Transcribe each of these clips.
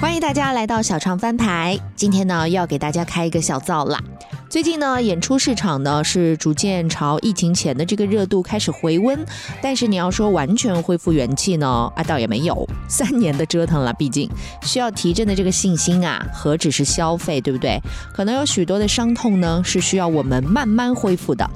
欢迎大家来到小唱翻牌，今天呢要给大家开一个小灶啦。最近呢，演出市场呢是逐渐朝疫情前的这个热度开始回温，但是你要说完全恢复元气呢，啊倒也没有。三年的折腾了，毕竟需要提振的这个信心啊，何止是消费，对不对？可能有许多的伤痛呢，是需要我们慢慢恢复的。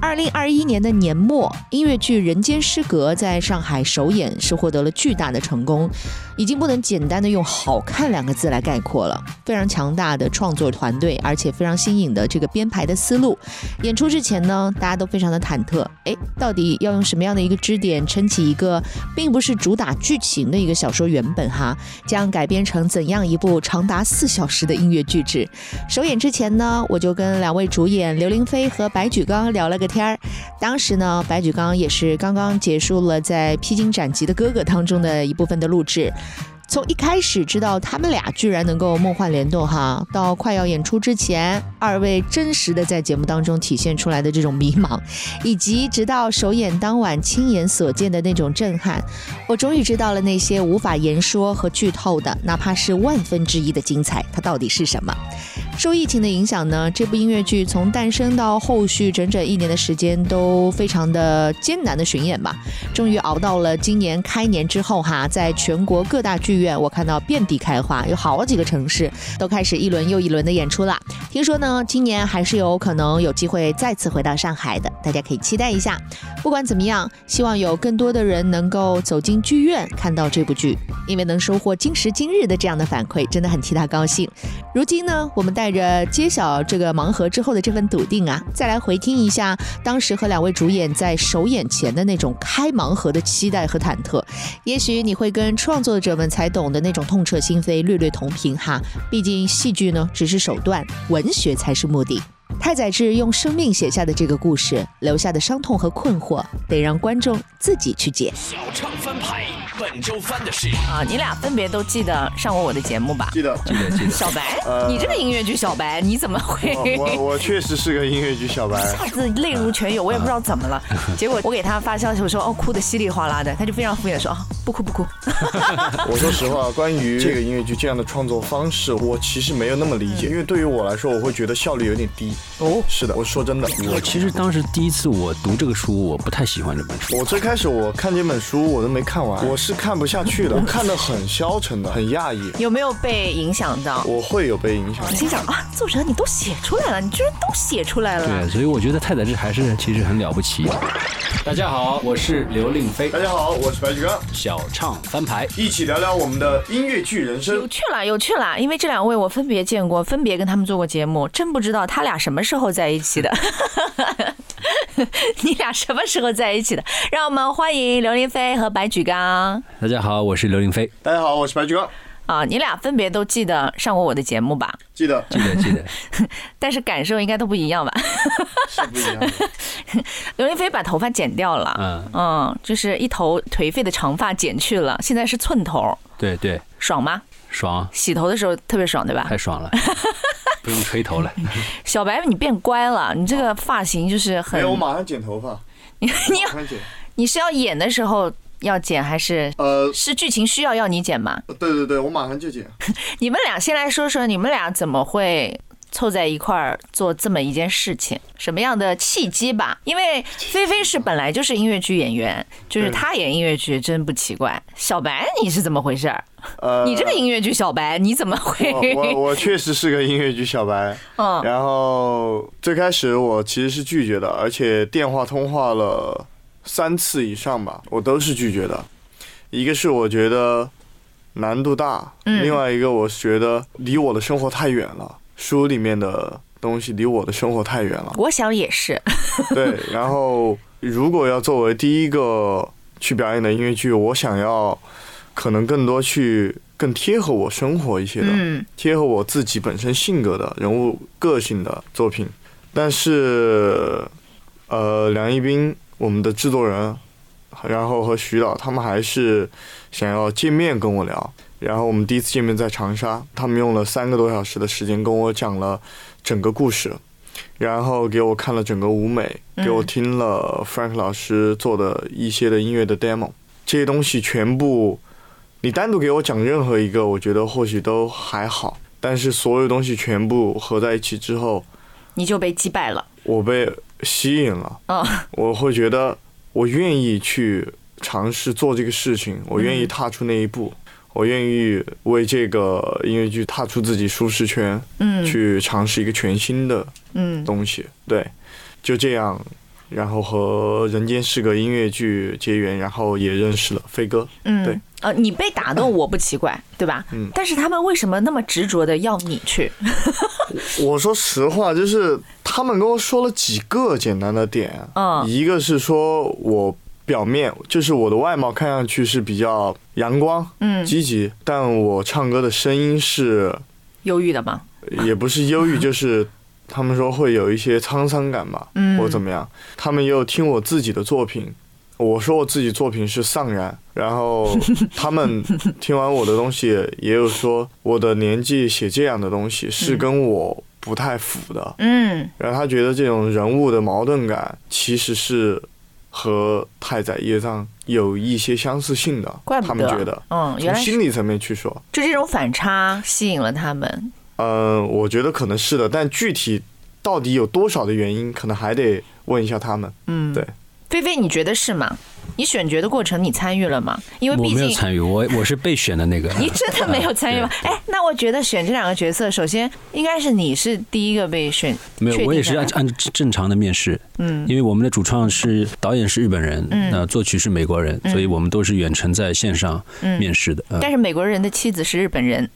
二零二一年的年末，音乐剧《人间失格》在上海首演是获得了巨大的成功，已经不能简单的用“好看”两个字来概括了。非常强大的创作团队，而且非常新颖的这个编排的思路。演出之前呢，大家都非常的忐忑，哎，到底要用什么样的一个支点撑起一个并不是主打剧情的一个小说原本哈，将改编成怎样一部长达四小时的音乐剧制？首演之前呢，我就跟两位主演刘玲飞和白举纲聊聊了个。天儿，当时呢，白举纲也是刚刚结束了在《披荆斩棘的哥哥》当中的一部分的录制。从一开始知道他们俩居然能够梦幻联动哈，到快要演出之前，二位真实的在节目当中体现出来的这种迷茫，以及直到首演当晚亲眼所见的那种震撼，我终于知道了那些无法言说和剧透的，哪怕是万分之一的精彩，它到底是什么？受疫情的影响呢，这部音乐剧从诞生到后续整整一年的时间都非常的艰难的巡演吧，终于熬到了今年开年之后哈，在全国各大剧。剧院我看到遍地开花，有好几个城市都开始一轮又一轮的演出了。听说呢，今年还是有可能有机会再次回到上海的，大家可以期待一下。不管怎么样，希望有更多的人能够走进剧院看到这部剧，因为能收获今时今日的这样的反馈，真的很替他高兴。如今呢，我们带着揭晓这个盲盒之后的这份笃定啊，再来回听一下当时和两位主演在首演前的那种开盲盒的期待和忐忑，也许你会跟创作者们才。才懂得那种痛彻心扉，略略同频哈。毕竟戏剧呢只是手段，文学才是目的。太宰治用生命写下的这个故事，留下的伤痛和困惑，得让观众自己去解。小唱翻拍。本周翻的是啊，你俩分别都记得上过我的节目吧？记得，记得，记得。小白，你这个音乐剧小白，你怎么会？我我确实是个音乐剧小白，一 下子泪如泉涌，我也不知道怎么了。结果我给他发消息，我说哦，哭的稀里哗啦的，他就非常敷衍说啊，不哭不哭。我说实话，关于这个音乐剧这样的创作方式，我其实没有那么理解，因为对于我来说，我会觉得效率有点低。哦，是的，我说真的，我其实当时第一次我读这个书，我不太喜欢这本书。我最开始我看这本书，我都没看完，我是看不下去。的 看得很消沉的，很讶异。有没有被影响到？我会有被影响。心想啊，作者你都写出来了，你居然都写出来了。对，所以我觉得太宰治还是其实很了不起。大家好，我是刘令飞。大家好，我是白举纲。小唱翻牌，一起聊聊我们的音乐剧人生。有趣啦，有趣啦。因为这两位我分别见过，分别跟他们做过节目，真不知道他俩什么时候在一起的。你俩什么时候在一起的？让我们欢迎刘令飞和白举纲。大家好，我是刘林飞。大家好，我是白举纲。啊，你俩分别都记得上过我的节目吧？记得，记得，记得。但是感受应该都不一样吧？是不一样。刘林飞把头发剪掉了，嗯嗯，就是一头颓废的长发剪去了，现在是寸头。对对。爽吗？爽。洗头的时候特别爽，对吧？太爽了。不用吹头了，小白，你变乖了，你这个发型就是很。没有，我马上剪头发。你你要你是要演的时候要剪还是？呃，是剧情需要要你剪吗？对对对，我马上就剪。你们俩先来说说，你们俩怎么会？凑在一块儿做这么一件事情，什么样的契机吧？因为菲菲是本来就是音乐剧演员，就是她演音乐剧真不奇怪。小白，你是怎么回事？呃，你这个音乐剧小白，你怎么会？我我确实是个音乐剧小白。嗯，然后最开始我其实是拒绝的，而且电话通话了三次以上吧，我都是拒绝的。一个是我觉得难度大，另外一个我是觉得离我的生活太远了。书里面的东西离我的生活太远了，我想也是。对，然后如果要作为第一个去表演的音乐剧，我想要可能更多去更贴合我生活一些的，贴合我自己本身性格的人物个性的作品。但是，呃，梁一斌，我们的制作人，然后和徐导他们还是想要见面跟我聊。然后我们第一次见面在长沙，他们用了三个多小时的时间跟我讲了整个故事，然后给我看了整个舞美，给我听了 Frank 老师做的一些的音乐的 demo，这些东西全部你单独给我讲任何一个，我觉得或许都还好，但是所有东西全部合在一起之后，你就被击败了。我被吸引了，嗯，我会觉得我愿意去尝试做这个事情，我愿意踏出那一步，我愿意为这个音乐剧踏出自己舒适圈，嗯。去尝试一个全新的嗯。东西。对，就这样，然后和《人间是个》音乐剧结缘，然后也认识了飞哥。嗯，对，呃，你被打动我不奇怪，对吧？嗯但是他们为什么那么执着的要你去？我说实话，就是他们跟我说了几个简单的点，嗯一个是说我表面就是我的外貌看上去是比较阳光、嗯，积极，但我唱歌的声音是忧郁的吗？也不是忧郁，就是他们说会有一些沧桑感吧，嗯或怎么样。他们也有听我自己的作品，我说我自己作品是丧然，然后 他们听完我的东西，也有说我的年纪写这样的东西是跟我不太符的，嗯然后他觉得这种人物的矛盾感其实是和太宰业藏有一些相似性的，怪不得。他们觉得。嗯，原从心理层面去说，就这种反差吸引了他们。嗯，我觉得可能是的，但具体到底有多少的原因，可能还得问一下他们。嗯，对。菲菲，你觉得是吗？你选角的过程你参与了吗？因为我毕竟没有参与，我我是被选的那个。你真的没有参与吗？对哎，那我觉得选这两个角色，首先应该是你是第一个被选，没有，我也是按按正常的面试，嗯因为我们的主创是导演是日本人，嗯那作曲是美国人，所以我们都是远程在线上嗯面试的，呃但是美国人的妻子是日本人。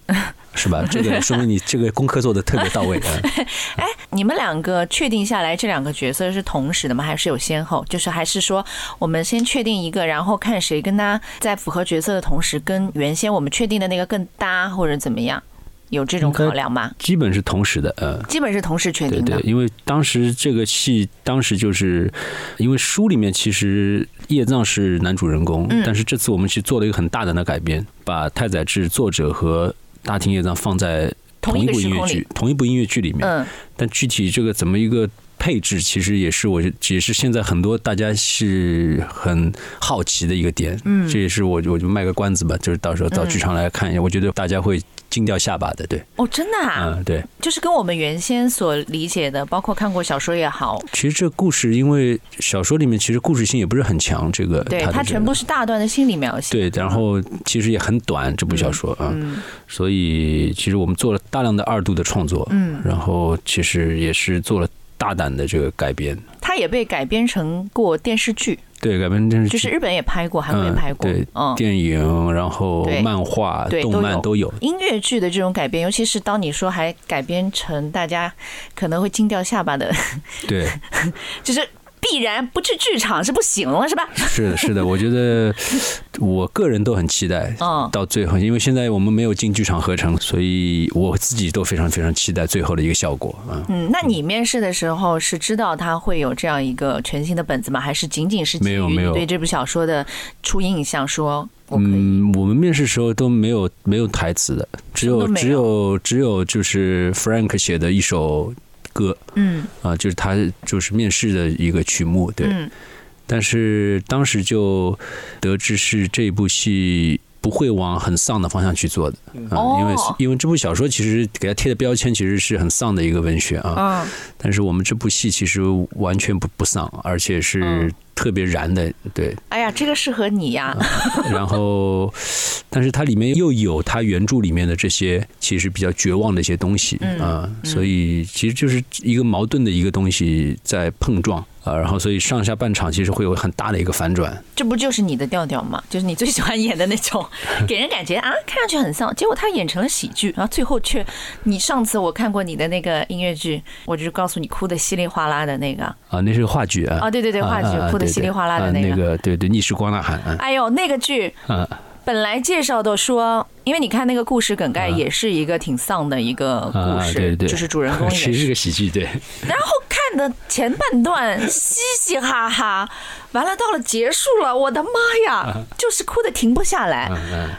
是吧？这个说明你这个功课做的特别到位。哎你们两个确定下来这两个角色是同时的吗？还是有先后？就是还是说我们先确定一个，然后看谁跟他在符合角色的同时，跟原先我们确定的那个更搭，或者怎么样？有这种考量吗？基本是同时的，呃，基本是同时确定的对，。因为当时这个戏，当时就是因为书里面其实叶藏是男主人公，嗯但是这次我们去做了一个很大胆的改编，把太宰治作者和大厅乐章放在同一部音乐剧，同一部音乐剧里面。嗯但具体这个怎么一个配置，其实也是我也是现在很多大家是很好奇的一个点。嗯这也是我我就卖个关子吧，就是到时候到剧场来看一下，我觉得大家会惊掉下巴的。对，哦，真的啊，嗯，对。就是跟我们原先所理解的，包括看过小说也好，其实这个故事，因为小说里面其实故事性也不是很强，这个对，它这个全部是大段的心理描写。对，然后其实也很短这部小说啊，嗯所以其实我们做了大量的二度的创作，嗯，然后其实也是做了大胆的这个改编，它也被改编成过电视剧，对，改编电视剧。就是日本也拍过，韩国也拍过，对嗯。电影，然后漫画、动对都有。漫都有。音乐剧的这种改编，尤其是当你说还改编成大家可能会惊掉下巴的，对，就是必然不去剧场是不行了，是吧？是的，是的，我觉得 我个人都很期待。嗯，到最后，因为现在我们没有进剧场合成，所以我自己都非常非常期待最后的一个效果啊。嗯，那你面试的时候是知道他会有这样一个全新的本子吗？还是仅仅是基于没有没有你对这部小说的初印象说？嗯，我们面试时候都没有没有台词的，只有只有只有就是 Frank 写的一首歌嗯啊，就是他就是面试的一个曲目，对。嗯但是当时就得知是这部戏不会往很丧的方向去做的啊，因为哦。因为这部小说其实给他贴的标签其实是很丧的一个文学啊，嗯。但是我们这部戏其实完全不不丧，而且是嗯。特别燃的，对。哎呀，这个适合你呀。然后，但是它里面又有它原著里面的这些其实比较绝望的一些东西嗯啊，所以其实就是一个矛盾的一个东西在碰撞啊，然后所以上下半场其实会有很大的一个反转。这不就是你的调调吗？就是你最喜欢演的那种，给人感觉啊，看上去很丧，结果他演成了喜剧，然后最后却，你上次我看过你的那个音乐剧，我就是告诉你哭的稀里哗啦的那个，啊，那是个话剧啊！啊对对对话剧哭的稀里哗啦的啊那个那个，对对，逆时光呐喊啊哎呦，那个剧啊，本来介绍的说，因为你看那个故事梗概也是一个挺丧的一个故啊，事，对对，就是主人公 也其实是是，个喜剧，对，然后看的前半段嘻嘻哈哈，完了到了结束了，我的妈呀，就是哭的停不下来。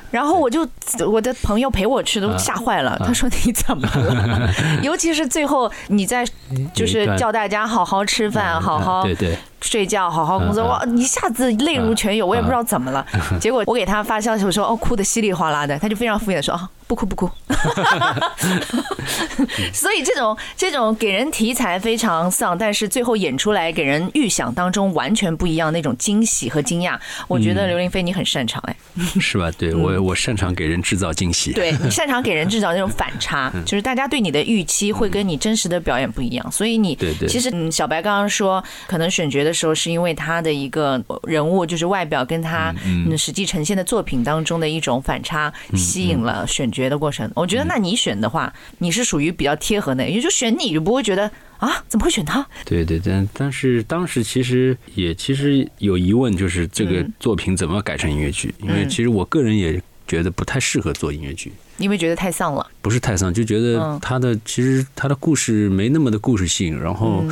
然后我就我的朋友陪我去都吓坏了，他说你怎么了？尤其是最后你在就是叫大家好好吃饭，好好对对，睡觉，好好工作，哇，一下子泪如泉涌，我也不知道怎么了。结果我给他发消息，我说哦，哭的稀里哗啦的，他就非常敷衍的说哦，不哭不哭。所以这种这种给人题材非常丧，但是最后演出来给人预想当中完全不一样那种惊喜和惊讶，我觉得刘林飞你很擅长哎，是吧？对我我擅长给人制造惊喜，对你擅长给人制造那种反差，就是大家对你的预期会跟你真实的表演不一样，所以你对对，其实嗯，小白刚刚说可能选角的。的时候，是因为他的一个人物，就是外表跟他实际呈现的作品当中的一种反差，吸引了选角的过程。我觉得，那你选的话，你是属于比较贴合的，也就选你就不会觉得啊，怎么会选他？对对，但但是当时其实也其实有疑问，就是这个作品怎么改成音乐剧？因为其实我个人也觉得不太适合做音乐剧，因为觉得太丧了。不是太丧，就觉得他的其实他的故事没那么的故事性，然后。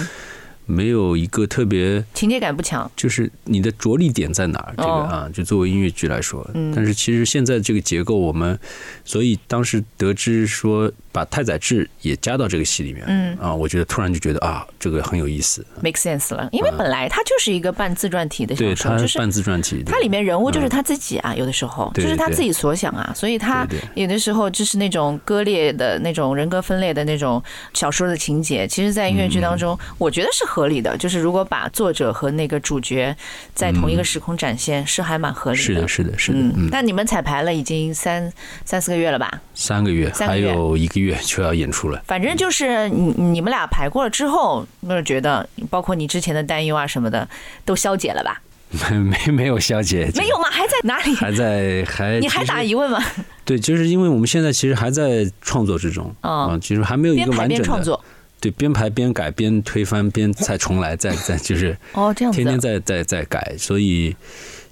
没有一个特别情节感不强，就是你的着力点在哪儿？这个啊，就作为音乐剧来说，但是其实现在这个结构，我们所以当时得知说。把太宰治也加到这个戏里面，嗯啊，我觉得突然就觉得啊，这个很有意思，make sense 了。因为本来他就是一个半自传体的小说，就是半自传体，它里面人物就是他自己啊，有的时候就是他自己所想啊，所以他有的时候就是那种割裂的那种人格分裂的那种小说的情节，其实，在音乐剧当中，我觉得是合理的。就是如果把作者和那个主角在同一个时空展现，是还蛮合理的。是的，是的，是的。嗯，那你们彩排了已经三三四个月了吧？三个月，还有一个月。月就要演出了，反正就是你你们俩排过了之后，那是觉得包括你之前的担忧啊什么的都消解了吧？没没 没有消解，没有吗？还在哪里？还在还你还打疑问吗？对，就是因为我们现在其实还在创作之中啊，其实还没有一个完整的创作对边排边改边推翻边再重来再再就是哦这样天天在在在改，所以。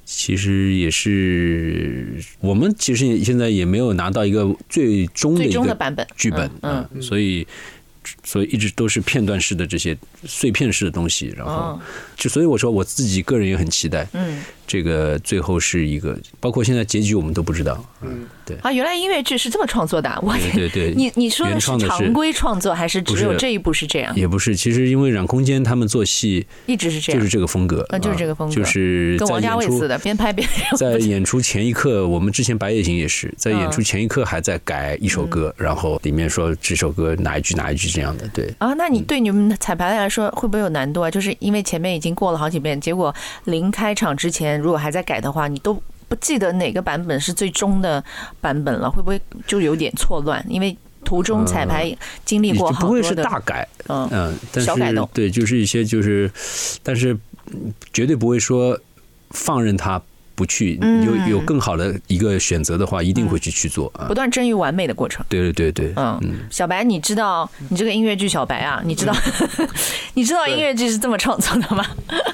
其实也是，我们其实现在也没有拿到一个最终的一个版本。剧本，嗯，所以。所以一直都是片段式的这些碎片式的东西，然后就所以我说我自己个人也很期待，嗯，这个最后是一个，包括现在结局我们都不知道，嗯，对。啊，原来音乐剧是这么创作的，我对对，你你说的是常规创作还是只有这一部是这样？也不是，其实因为染空间他们做戏一直是这样，就是这个风格，嗯，就是这个风格，就是跟王家卫似的，边拍边 在 演出前一刻，我们之前白夜行也是在演出前一刻还在改一首歌，然后里面说这首歌哪一句哪一句。这样的对。啊，那你对你们彩排来说会不会有难度啊？就是因为前面已经过了好几遍，结果临开场之前如果还在改的话，你都不记得哪个版本是最终的版本了，会不会就有点错乱？因为途中彩排经历过好多不会是大改，嗯嗯，小改动，对，就是一些就是，但是绝对不会说放任他。不去有有更好的一个选择的话，一定会去去做啊！不断臻于完美的过程。对对对对，嗯，小白，你知道你这个音乐剧小白啊？你知道 你知道音乐剧是这么创作的吗？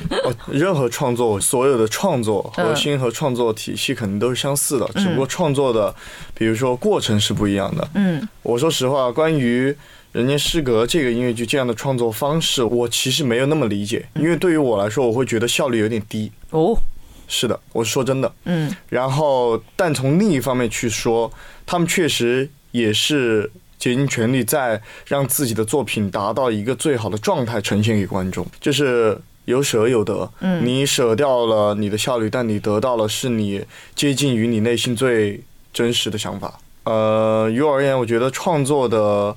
任何创作，所有的创作核心和创作体系肯定都是相似的，只不过创作的，比如说过程是不一样的。嗯，我说实话，关于《人间失格》这个音乐剧这样的创作方式，我其实没有那么理解，因为对于我来说，我会觉得效率有点低。哦。是的，我是说真的。嗯，然后，但从另一方面去说，他们确实也是竭尽全力在让自己的作品达到一个最好的状态呈现给观众，就是有舍有得。嗯，你舍掉了你的效率，但你得到了是你接近于你内心最真实的想法。呃，于我而言，我觉得创作的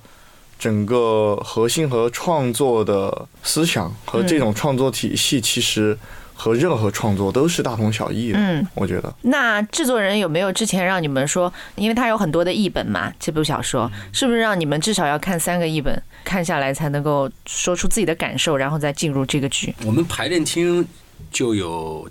整个核心和创作的思想和这种创作体系，其实。和任何创作都是大同小异的，嗯，我觉得。那制作人有没有之前让你们说，因为他有很多的译本嘛，这部小说是不是让你们至少要看三个译本，看下来才能够说出自己的感受，然后再进入这个剧？我们排练厅就有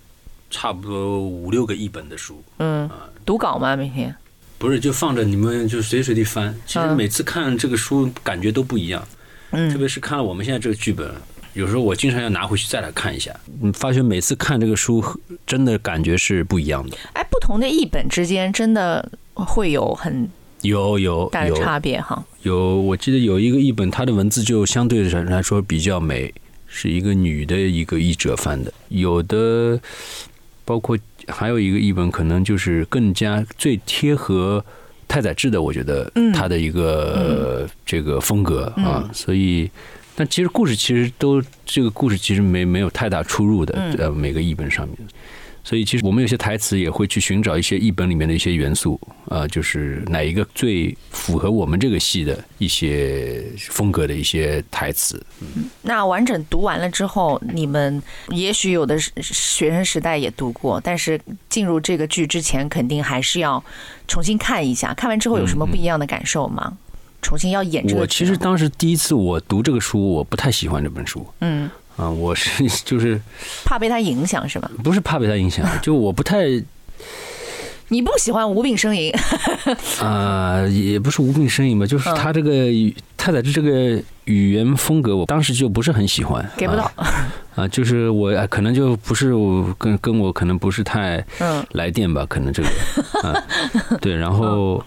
差不多五六个译本的书，嗯，读稿吗？每天？不是，就放着你们就随时随地翻。其实每次看这个书感觉都不一样，嗯，特别是看了我们现在这个剧本。有时候我经常要拿回去再来看一下，你发现每次看这个书，真的感觉是不一样的。哎，不同的译本之间真的会有很有有大的差别哈。有，我记得有一个译本，它的文字就相对来说比较美，是一个女的一个译者翻的。有的，包括还有一个译本，可能就是更加最贴合太宰治的，我觉得他的一个这个风格啊，所以。但其实故事其实都这个故事其实没没有太大出入的，呃，每个译本上面。所以其实我们有些台词也会去寻找一些译本里面的一些元素，啊，就是哪一个最符合我们这个戏的一些风格的一些台词。嗯那完整读完了之后，你们也许有的学生时代也读过，但是进入这个剧之前，肯定还是要重新看一下。看完之后有什么不一样的感受吗？重新要演这个。我其实当时第一次我读这个书，我不太喜欢这本书。嗯。啊，我是 就是怕被他影响是吧？不是怕被他影响，就我不太。你不喜欢无病呻吟？啊，也不是无病呻吟吧，就是他这个太宰治这个语言风格，我当时就不是很喜欢。给不到。啊，就是我可能就不是我跟跟我可能不是太来电吧，可能这个。啊，对，然后。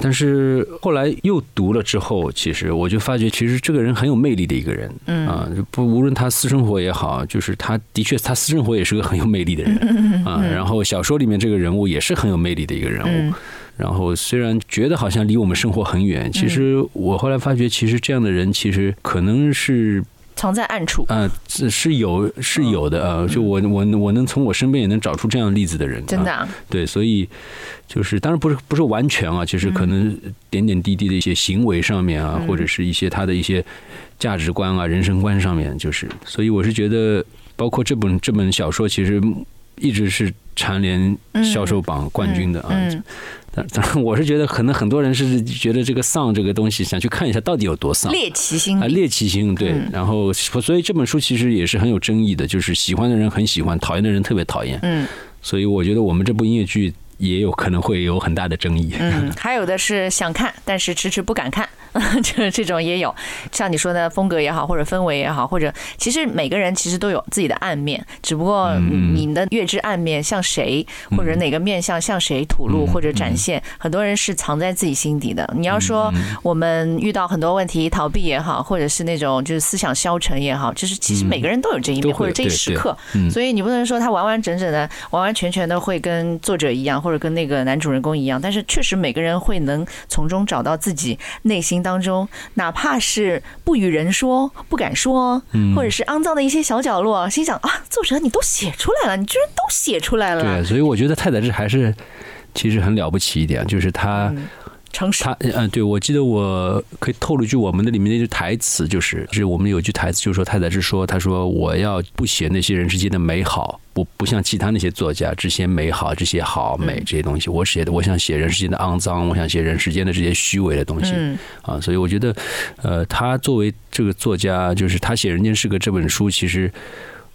但是后来又读了之后，其实我就发觉，其实这个人很有魅力的一个人，啊，不无论他私生活也好，就是他的确他私生活也是个很有魅力的人，啊，然后小说里面这个人物也是很有魅力的一个人物，然后虽然觉得好像离我们生活很远，其实我后来发觉，其实这样的人其实可能是。藏在暗处。啊，是是有是有的啊，就我我我能从我身边也能找出这样例子的人，真的对，所以就是当然不是不是完全啊，其实可能点点滴滴的一些行为上面啊，或者是一些他的一些价值观啊、人生观上面，就是所以我是觉得，包括这本这本小说，其实一直是蝉联销售榜冠军的啊。当然，我是觉得可能很多人是觉得这个丧这个东西，想去看一下到底有多丧。猎奇心啊，猎奇心对。然后，所以这本书其实也是很有争议的，就是喜欢的人很喜欢，讨厌的人特别讨厌。嗯，所以我觉得我们这部音乐剧。也有可能会有很大的争议。嗯，还有的是想看，但是迟迟不敢看，这这种也有。像你说的风格也好，或者氛围也好，或者其实每个人其实都有自己的暗面，只不过你的月之暗面向谁，或者哪个面向向谁吐露或者展现，很多人是藏在自己心底的。你要说我们遇到很多问题逃避也好，或者是那种就是思想消沉也好，就是其实每个人都有这一面或者这一时刻，所以你不能说他完完整整的、完完全全的会跟作者一样。或者跟那个男主人公一样，但是确实每个人会能从中找到自己内心当中，哪怕是不与人说、不敢说，或者是肮脏的一些小角落，心想啊，作者你都写出来了，你居然都写出来了。对，所以我觉得太宰治还是其实很了不起一点，就是他。他嗯，对，我记得我可以透露一句我们的里面那句台词，就是就是我们有句台词，就是说太宰治说，他说我要不写那些人之间的美好，不不像其他那些作家只写美好，这些好美这些东西，我写的我想写人世间的肮脏，我想写人世间的这些虚伪的东西啊，所以我觉得，呃，他作为这个作家，就是他写《人间失格》这本书，其实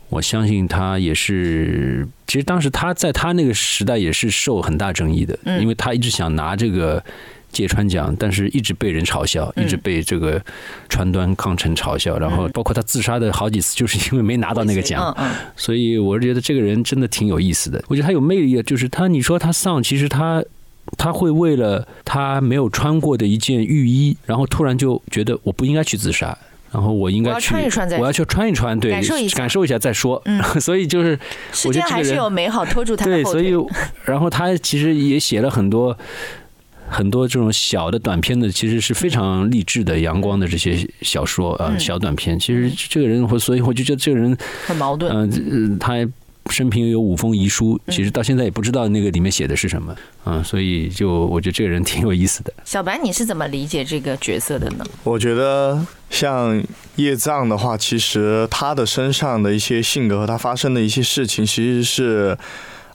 我相信他也是，其实当时他在他那个时代也是受很大争议的，因为他一直想拿这个。芥川奖，但是一直被人嘲笑，一直被这个川端康成嘲笑，然后包括他自杀的好几次，就是因为没拿到那个奖。所以我是觉得这个人真的挺有意思的。我觉得他有魅力，就是他，你说他丧，其实他他会为了他没有穿过的一件浴衣，然后突然就觉得我不应该去自杀，然后我应该去，我要去穿一穿，对，感受一下，感受一下再说。所以就是，世间还是有美好拖住他。对，所以然后他其实也写了很多。很多这种小的短片的，其实是非常励志的、阳光的这些小说啊，小短片。其实这个人，我所以我就觉得这个人很矛盾。嗯，他生平有五封遗书，其实到现在也不知道那个里面写的是什么。嗯，所以就我觉得这个人挺有意思的。小白，你是怎么理解这个角色的呢？我觉得像叶藏的话，其实他的身上的一些性格和他发生的一些事情，其实是。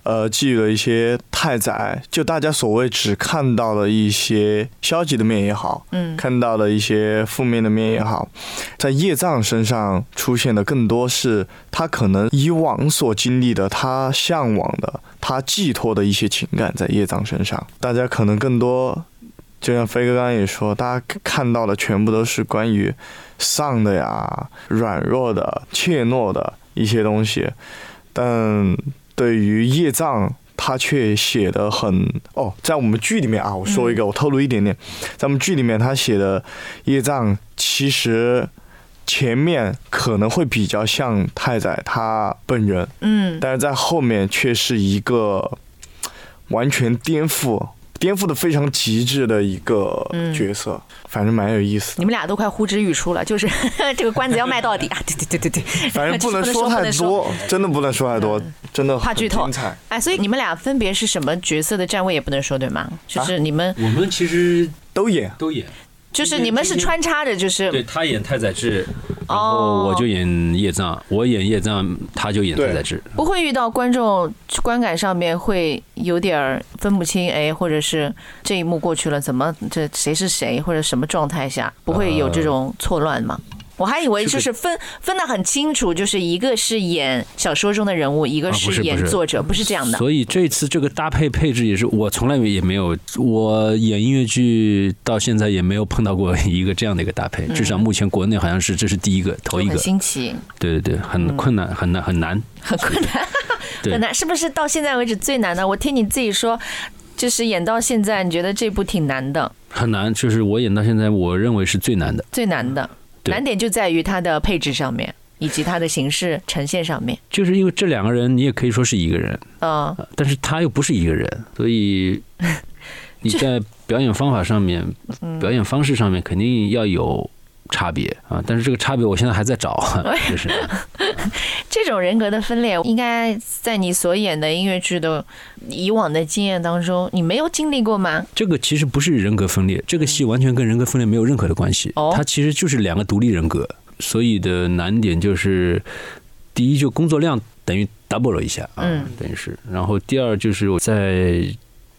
呃，寄予了一些太宰，就大家所谓只看到了一些消极的面也好，嗯，看到了一些负面的面也好，在叶藏身上出现的更多是他可能以往所经历的，他向往的，他寄托的一些情感在叶藏身上。大家可能更多，就像飞哥刚刚也说，大家看到的全部都是关于丧的呀、软弱的、怯懦的一些东西，但。对于业障，他却写的很哦，在我们剧里面啊，我说一个，我透露一点点，在我们剧里面，他写的业障其实前面可能会比较像太宰他本人，嗯，但是在后面却是一个完全颠覆。颠覆的非常极致的一个角色，反正蛮有意思。你们俩都快呼之欲出了，就是 这个关子要卖到底啊！对对对对对，反正不能 说太多，真的不能说太多，真的怕剧透。哎，所以你们俩分别是什么角色的站位也不能说对吗？就是你们，我们其实都演，都演。就是你们是穿插着，就是对他演太宰治，然后我就演叶藏，我演叶藏，他就演太宰治。不会遇到观众观感上面会有点分不清，哎，或者是这一幕过去了，怎么这谁是谁，或者什么状态下不会有这种错乱吗？我还以为就是分分得很清楚，就是一个是演小说中的人物，一个是演作者，不是这样的。所以这次这个搭配配置也是我从来也没有，我演音乐剧到现在也没有碰到过一个这样的一个搭配，至少目前国内好像是这是第一个，头一个。新奇。对对对，很困难，很难，很难，很困难，很难，是不是到现在为止最难的？我听你自己说，就是演到现在，你觉得这部挺难的？很难，就是我演到现在，我认为是最难的，最难的。难点就在于它的配置上面，以及它的形式呈现上面。就是因为这两个人，你也可以说是一个人，啊，但是他又不是一个人，所以 你在表演方法上面、表演方式上面肯定要有。差别啊，但是这个差别我现在还在找，就是 这种人格的分裂，应该在你所演的音乐剧的以往的经验当中，你没有经历过吗？这个其实不是人格分裂，这个戏完全跟人格分裂没有任何的关系，它其实就是两个独立人格，所以的难点就是，第一就工作量等于 double 了一下啊，等于是，然后第二就是我在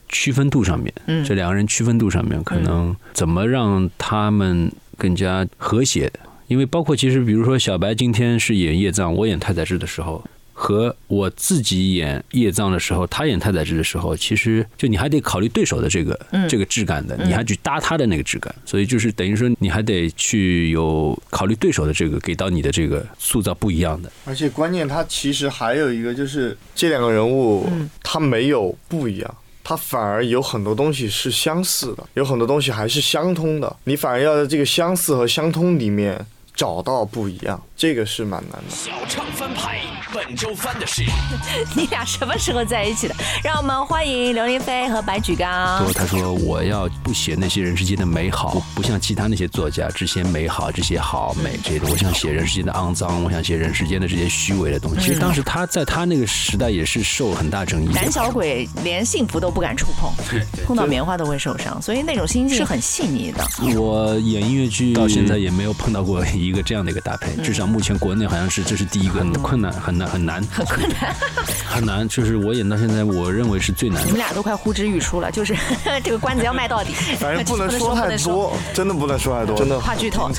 区分度上面，这两个人区分度上面，可能怎么让他们。更加和谐的，因为包括其实，比如说小白今天是演叶藏，我演太宰治的时候，和我自己演叶藏的时候，他演太宰治的时候，其实就你还得考虑对手的这个这个质感的，你还去搭他的那个质感，所以就是等于说你还得去有考虑对手的这个给到你的这个塑造不一样的。而且关键他其实还有一个就是这两个人物，他没有不一样。它反而有很多东西是相似的，有很多东西还是相通的。你反而要在这个相似和相通里面找到不一样。这个是蛮难的。小唱翻牌，本周翻的是 你俩什么时候在一起的？让我们欢迎刘林飞和白举纲。他说：“我要不写那些人世间的美好，不像其他那些作家只写美好，只写好美这些。我想写人世间的肮脏，我想写人世间的这些虚伪的东西。其实当时他在他那个时代也是受很大争议。胆小鬼连幸福都不敢触碰，碰到棉花都会受伤，所以那种心境是很细腻的。我演音乐剧到现在也没有碰到过一个这样的一个搭配，至少。目前国内好像是这是第一个，很困难，很难，很难，很困难，很难。就是我演到现在，我认为是最难的。你们俩都快呼之欲出了，就是 这个关子要卖到底。反正不能说太多，真的不能说太多，真的怕剧透。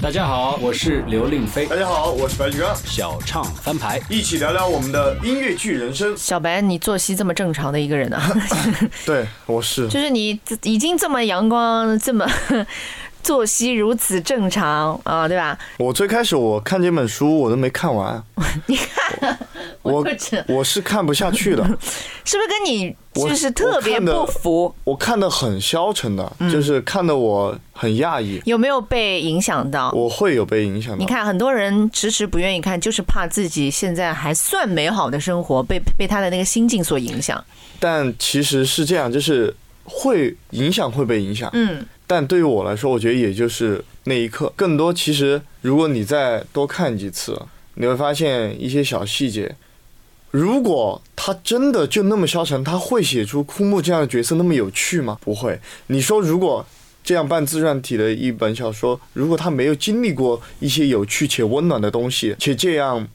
大家好，我是刘令飞。大家好，我是白举纲。小唱翻牌，一起聊聊我们的音乐剧人生。小白，你作息这么正常的一个人啊？对，我是。就是你已经这么阳光，这么。作息如此正常啊，对吧？我最开始我看这本书，我都没看完。你看，我我是看不下去的，是不是跟你就是特别不符？我看的很消沉的，就是看的我很讶异。有没有被影响到？我会有被影响到。你看，很多人迟迟不愿意看，就是怕自己现在还算美好的生活被被他的那个心境所影响。但其实是这样，就是会影响，会被影响。嗯。但对于我来说，我觉得也就是那一刻。更多其实，如果你再多看几次，你会发现一些小细节。如果他真的就那么消沉，他会写出枯木这样的角色那么有趣吗？不会。你说，如果这样半自传体的一本小说，如果他没有经历过一些有趣且温暖的东西，且这样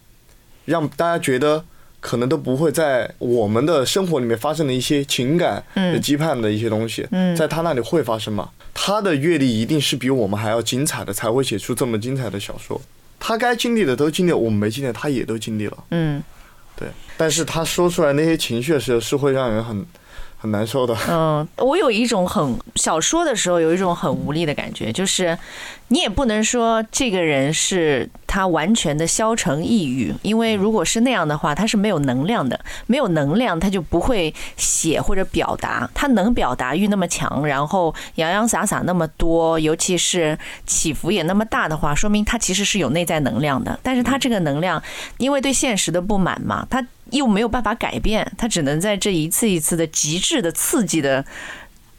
让大家觉得。可能都不会在我们的生活里面发生的一些情感的羁绊的一些东西，在他那里会发生吗？他的阅历一定是比我们还要精彩的，才会写出这么精彩的小说。他该经历的都经历，我们没经历，他也都经历了。嗯，对。但是他说出来那些情绪的时候，是会让人很。很难受的。嗯，我有一种很小说的时候有一种很无力的感觉，就是你也不能说这个人是他完全的消沉抑郁，因为如果是那样的话，他是没有能量的，没有能量他就不会写或者表达，他能表达欲那么强，然后洋洋洒洒那么多，尤其是起伏也那么大的话，说明他其实是有内在能量的。但是他这个能量，因为对现实的不满嘛，他。又没有办法改变，他只能在这一次一次的极致的刺激的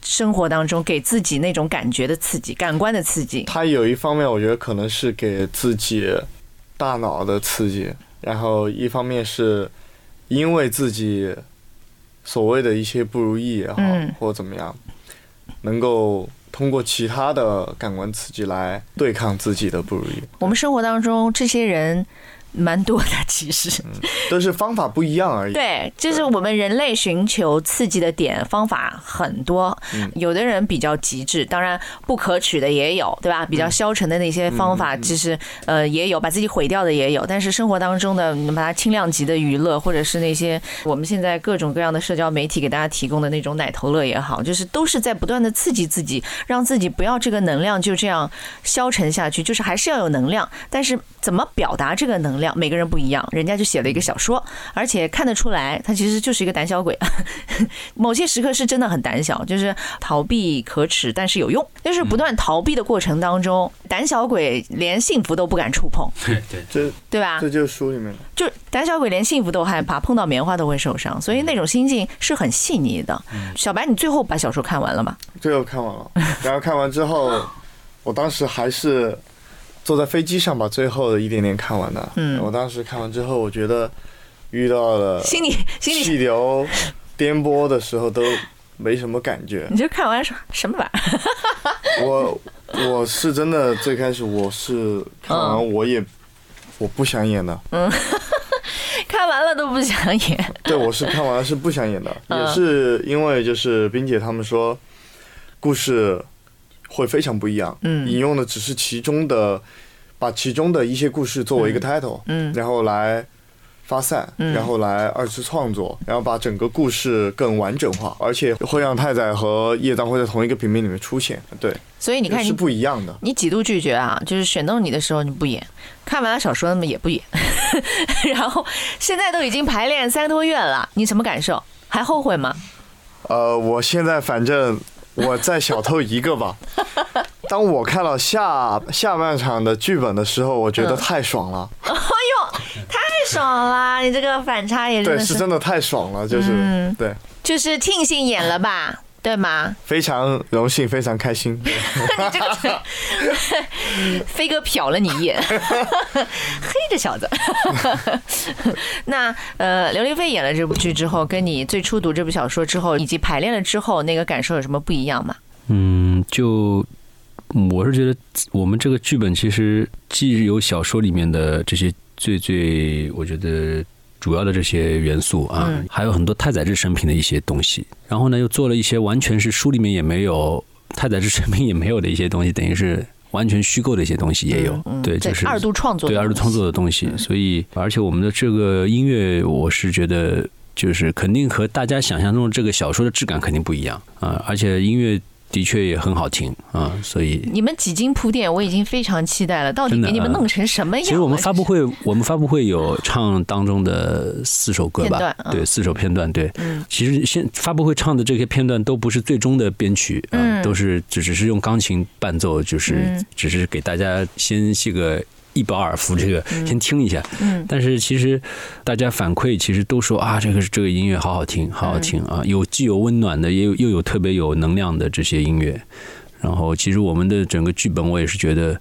生活当中，给自己那种感觉的刺激、感官的刺激。他有一方面，我觉得可能是给自己大脑的刺激，然后一方面是因为自己所谓的一些不如意也好，或者怎么样，能够通过其他的感官刺激来对抗自己的不如意。我们生活当中这些人。蛮多的，其实，都是方法不一样而已。对，就是我们人类寻求刺激的点方法很多，有的人比较极致，当然不可取的也有，对吧？比较消沉的那些方法，其实呃也有，把自己毁掉的也有。但是生活当中的，你把它轻量级的娱乐，或者是那些我们现在各种各样的社交媒体给大家提供的那种奶头乐也好，就是都是在不断的刺激自己，让自己不要这个能量就这样消沉下去，就是还是要有能量，但是怎么表达这个能量？每个人不一样，人家就写了一个小说，而且看得出来，他其实就是一个胆小鬼。某些时刻是真的很胆小，就是逃避可耻，但是有用。就是不断逃避的过程当中，胆小鬼连幸福都不敢触碰。对对，这对吧？这就是书里面的。就胆小鬼连幸福都害怕，碰到棉花都会受伤，所以那种心境是很细腻的。小白，你最后把小说看完了吗？最后看完了，然后看完之后，我当时还是。坐在飞机上把最后的一点点看完的。嗯，我当时看完之后，我觉得遇到了气流颠簸的时候都没什么感觉。你就看完说什么玩意儿？我我是真的最开始我是看完我也我不想演的。嗯，看完了都不想演。对，我是看完了是不想演的，也是因为就是冰姐他们说故事。会非常不一样。嗯，引用的只是其中的，把其中的一些故事作为一个 title，嗯，然后来发散，然后来二次创作，然后把整个故事更完整化，而且会让太宰和叶藏会在同一个平面里面出现。对，所以你看是不一样的。你几度拒绝啊？就是选中你的时候你不演，看完了小说那么也不演，然后现在都已经排练三个多月了，你什么感受？还后悔吗？呃，我现在反正。我再小偷一个吧。当我看到下下半场的剧本的时候，我觉得太爽了。哎呦，太爽了！你这个反差也对，是真的太爽了，就是对，就是庆幸演了吧。对吗？非常荣幸，非常开心。飞哥瞟了你一眼，嘿，这小子。那呃，刘玲飞演了这部剧之后，跟你最初读这部小说之后，以及排练了之后，那个感受有什么不一样吗？嗯，就我是觉得我们这个剧本其实既有小说里面的这些最最，我觉得。主要的这些元素啊，还有很多太宰治生平的一些东西，然后呢，又做了一些完全是书里面也没有太宰治生平也没有的一些东西，等于是完全虚构的一些东西也有。对，就是二度创作，对二度创作的东西。所以，而且我们的这个音乐，我是觉得就是肯定和大家想象中的这个小说的质感肯定不一样啊，而且音乐。的确也很好听啊，所以你们几经铺垫，我已经非常期待了。到底给你们弄成什么样？其实我们发布会，我们发布会有唱当中的四首歌吧？对，四首片段。对，其实现发布会唱的这些片段都不是最终的编曲啊，都是只只是用钢琴伴奏，就是只是给大家先写个。一饱耳福，这个先听一下。嗯，但是其实大家反馈其实都说啊，这个这个音乐好好听，好好听啊，有既有温暖的，也有又有特别有能量的这些音乐。然后，其实我们的整个剧本，我也是觉得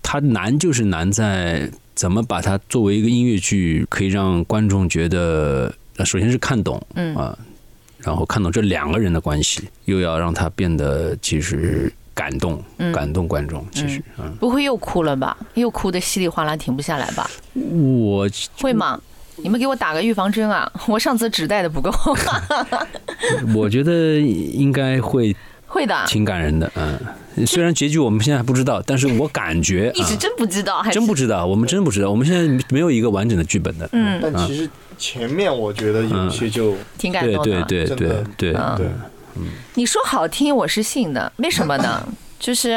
它难，就是难在怎么把它作为一个音乐剧，可以让观众觉得，首先是看懂，嗯啊，然后看懂这两个人的关系，又要让它变得其实。感动，感动观众，其实，嗯，不会又哭了吧？又哭的稀里哗啦，停不下来吧？我会吗？你们给我打个预防针啊！我上次纸带的不够。我觉得应该会，会的，挺感人的。嗯，虽然结局我们现在还不知道，但是我感觉 一直真不知道，真不知道，我们真不知道，我们现在没有一个完整的剧本的。嗯，但其实前面我觉得有些就挺感动的，对对对对对对。你说好听，我是信的。为什么呢？就是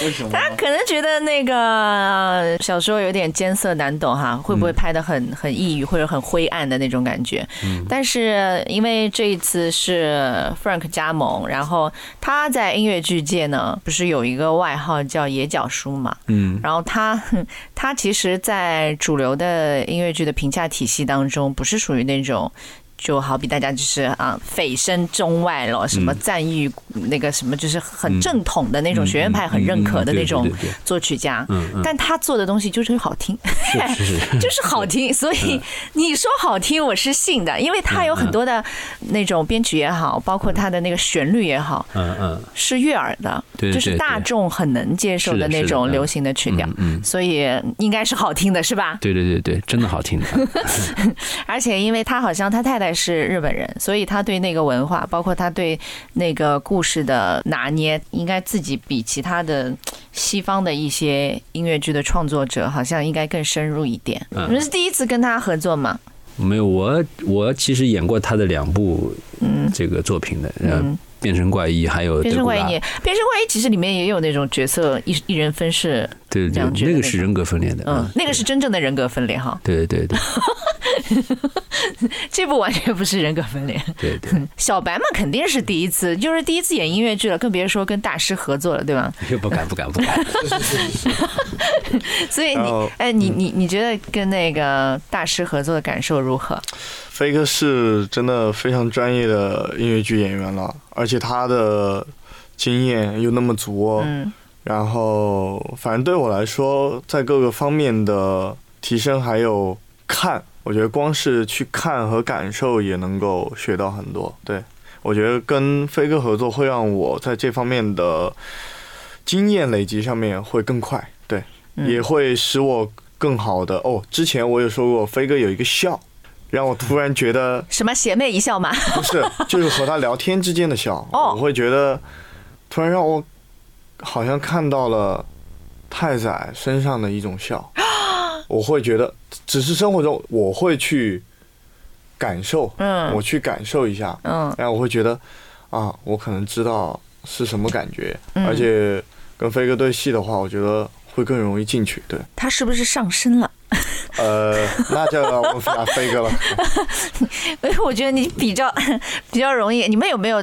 为什么？他可能觉得那个小说有点艰涩难懂哈，会不会拍的很很抑郁或者很灰暗的那种感觉？嗯。但是因为这一次是 Frank 加盟，然后他在音乐剧界呢，不是有一个外号叫野角叔嘛？嗯。然后他 他其实，在主流的音乐剧的评价体系当中，不是属于那种。就好比大家就是啊，蜚声中外了，什么赞誉那个什么，就是很正统的那种学院派很认可的那种作曲家。但他做的东西就是好听，就是好听。所以你说好听，我是信的，因为他有很多的那种编曲也好，包括他的那个旋律也好，嗯嗯，是悦耳的，就是大众很能接受的那种流行的曲调。所以应该是好听的，是吧？对对对对，真的好听的。而且因为他好像他太太。是日本人，所以他对那个文化，包括他对那个故事的拿捏，应该自己比其他的西方的一些音乐剧的创作者，好像应该更深入一点。你们是第一次跟他合作吗？没有，我我其实演过他的两部嗯这个作品的，嗯，变身怪医还有变身怪医，变身怪医其实里面也有那种角色一一人分饰，对对，那个是人格分裂的，嗯，那个是真正的人格分裂哈，对对对。这部完全不是人格分裂。对对，小白嘛肯定是第一次，就是第一次演音乐剧了，更别说跟大师合作了，对吧？不敢不敢不敢。所以你哎，你你你觉得跟那个大师合作的感受如何？飞哥是真的非常专业的音乐剧演员了，而且他的经验又那么足。嗯。然后，反正对我来说，在各个方面的提升还有看。我觉得光是去看和感受也能够学到很多。对我觉得跟飞哥合作会让我在这方面的经验累积上面会更快，对，也会使我更好的哦。之前我有说过，飞哥有一个笑，让我突然觉得什么邪魅一笑吗？不是，就是和他聊天之间的笑，我会觉得突然让我好像看到了太宰身上的一种笑。我会觉得，只是生活中我会去感受，嗯，我去感受一下，嗯，然后我会觉得，啊，我可能知道是什么感觉，而且跟飞哥对戏的话，我觉得会更容易进去。对，他是不是上身了？呃，那就要问下飞哥了。因为我觉得你比较 比较容易。你们有没有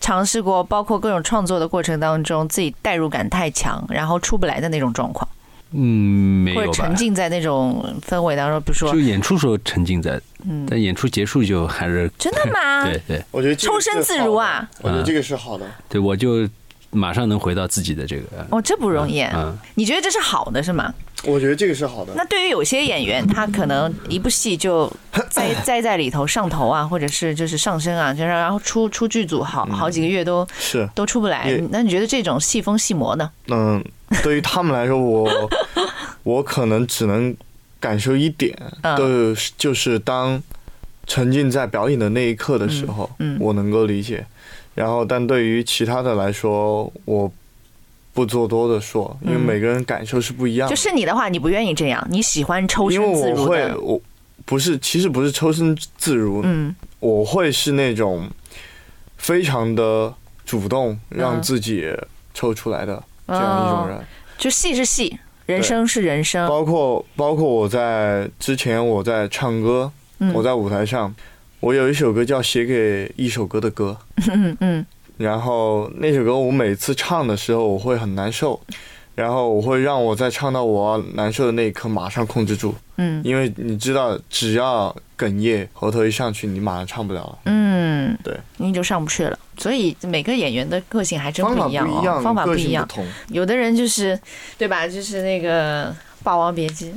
尝试过，包括各种创作的过程当中，自己代入感太强，然后出不来的那种状况？嗯，没有或者沉浸在那种氛围当中，比如说，就演出时候沉浸在，嗯，但演出结束就还是真的吗？对对，我觉得抽身自如啊，我觉得这个是好的。对，我就马上能回到自己的这个。哦，这不容易。嗯，你觉得这是好的是吗？我觉得这个是好的。那对于有些演员，他可能一部戏就 栽栽在里头上头啊，或者是就是上身啊，就是然后出出剧组好好几个月都是都出不来。那你觉得这种戏风戏魔呢？嗯。对于他们来说，我 我可能只能感受一点，都就是当沉浸在表演的那一刻的时候，我能够理解。然后，但对于其他的来说，我不做多的说，因为每个人感受是不一样的。就是你的话，你不愿意这样，你喜欢抽身自如的。我不是，其实不是抽身自如，嗯，我会是那种非常的主动，让自己抽出来的。这样一种人，就戏是戏，人生是人生。包括包括我在之前我在唱歌，我在舞台上，我有一首歌叫《写给一首歌的歌》，嗯嗯，然后那首歌我每次唱的时候我会很难受，然后我会让我在唱到我难受的那一刻马上控制住，嗯，因为你知道只要哽咽，喉头一上去，你马上唱不了了，嗯，对，你就上不去了。所以每个演员的个性还真不一样哦，方法不一样，有的人就是，对吧？就是那个。《霸王别姬》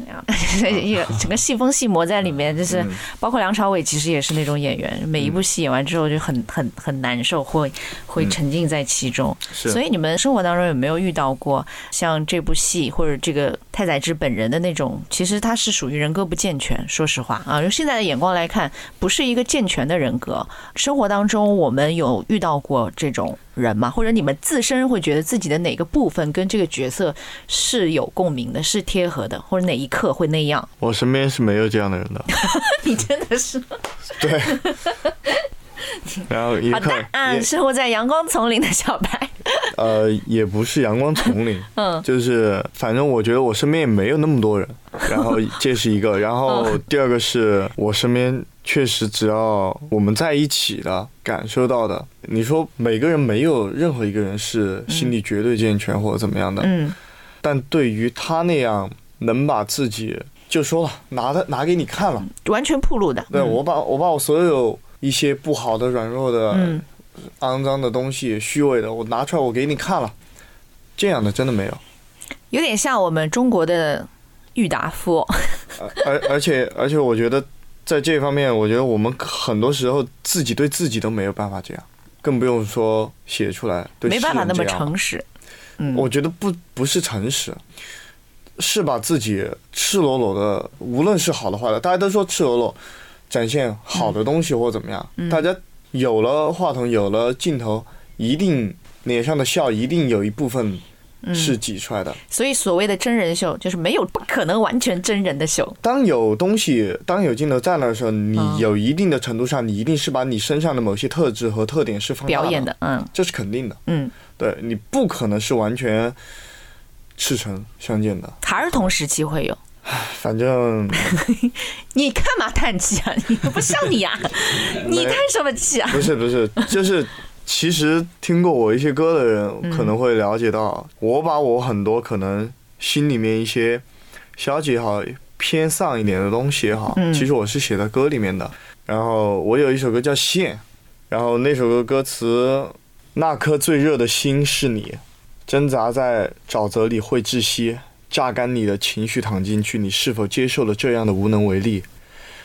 也整个戏风戏魔在里面，就是包括梁朝伟，其实也是那种演员，每一部戏演完之后就很很很难受，会会沉浸在其中。所以你们生活当中有没有遇到过像这部戏或者这个太宰治本人的那种？其实他是属于人格不健全，说实话啊，用现在的眼光来看，不是一个健全的人格。生活当中我们有遇到过这种。人嘛，或者你们自身会觉得自己的哪个部分跟这个角色是有共鸣的，是贴合的，或者哪一刻会那样？我身边是没有这样的人的。你真的是？对。然后好的，嗯，生活在阳光丛林的小白。呃，也不是阳光丛林，嗯，就是反正我觉得我身边也没有那么多人，然后这是一个，然后第二个是我身边确实只要我们在一起的感受到的，你说每个人没有任何一个人是心理绝对健全或者怎么样的，嗯，但对于他那样能把自己就说了拿的拿给你看了，完全暴露的，对我把我把我所有一些不好的软弱的。肮脏的东西、虚伪的，我拿出来，我给你看了。这样的真的没有，有点像我们中国的郁达夫。而而且而且，我觉得在这方面，我觉得我们很多时候自己对自己都没有办法这样，更不用说写出来。没办法那么诚实。嗯，我觉得不不是诚实，是把自己赤裸裸的，无论是好的坏的，大家都说赤裸裸展现好的东西或怎么样，大家。有了话筒，有了镜头，一定脸上的笑一定有一部分是挤出来的。所以所谓的真人秀，就是没有不可能完全真人的秀。当有东西，当有镜头在那的时候，你有一定的程度上，你一定是把你身上的某些特质和特点是放表演的，嗯，这是肯定的，嗯，对你不可能是完全赤诚相见的。儿童时期会有。反正 你干嘛叹气啊？你不像你啊！你叹什么气啊？不是不是，就是其实听过我一些歌的人可能会了解到，我把我很多可能心里面一些消极也好、偏丧一点的东西也好，其实我是写在歌里面的。然后我有一首歌叫《线》，然后那首歌歌词：那颗最热的心是你，挣扎在沼泽里会窒息。榨干你的情绪躺进去，你是否接受了这样的无能为力？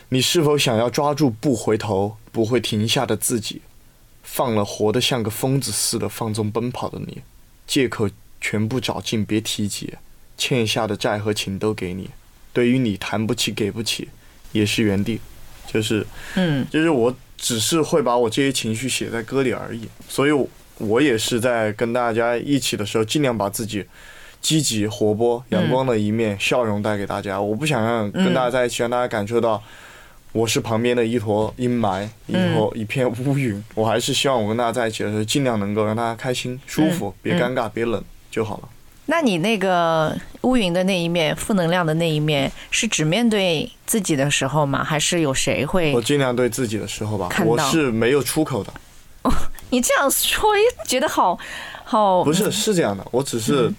你是否想要抓住不回头、不会停下的自己？放了活得像个疯子似的放纵奔跑的你，借口全部找尽，别提及。欠下的债和情都给你，对于你谈不起、给不起，也是原地。就是，嗯，就是我只是会把我这些情绪写在歌里而已。所以，我也是在跟大家一起的时候，尽量把自己。积极、活泼、阳光的一面，笑容带给大家。我不想让跟大家在一起，让大家感受到我是旁边的一坨阴霾，一坨一片乌云。我还是希望我跟大家在一起的时候，尽量能够让大家开心、舒服，别尴尬、别冷就好了。那你那个乌云的那一面、负能量的那一面，是只面对自己的时候吗？还是有谁会？我尽量对自己的时候吧。我是没有出口的。你这样说，觉得好好。不是，是这样的。我只是。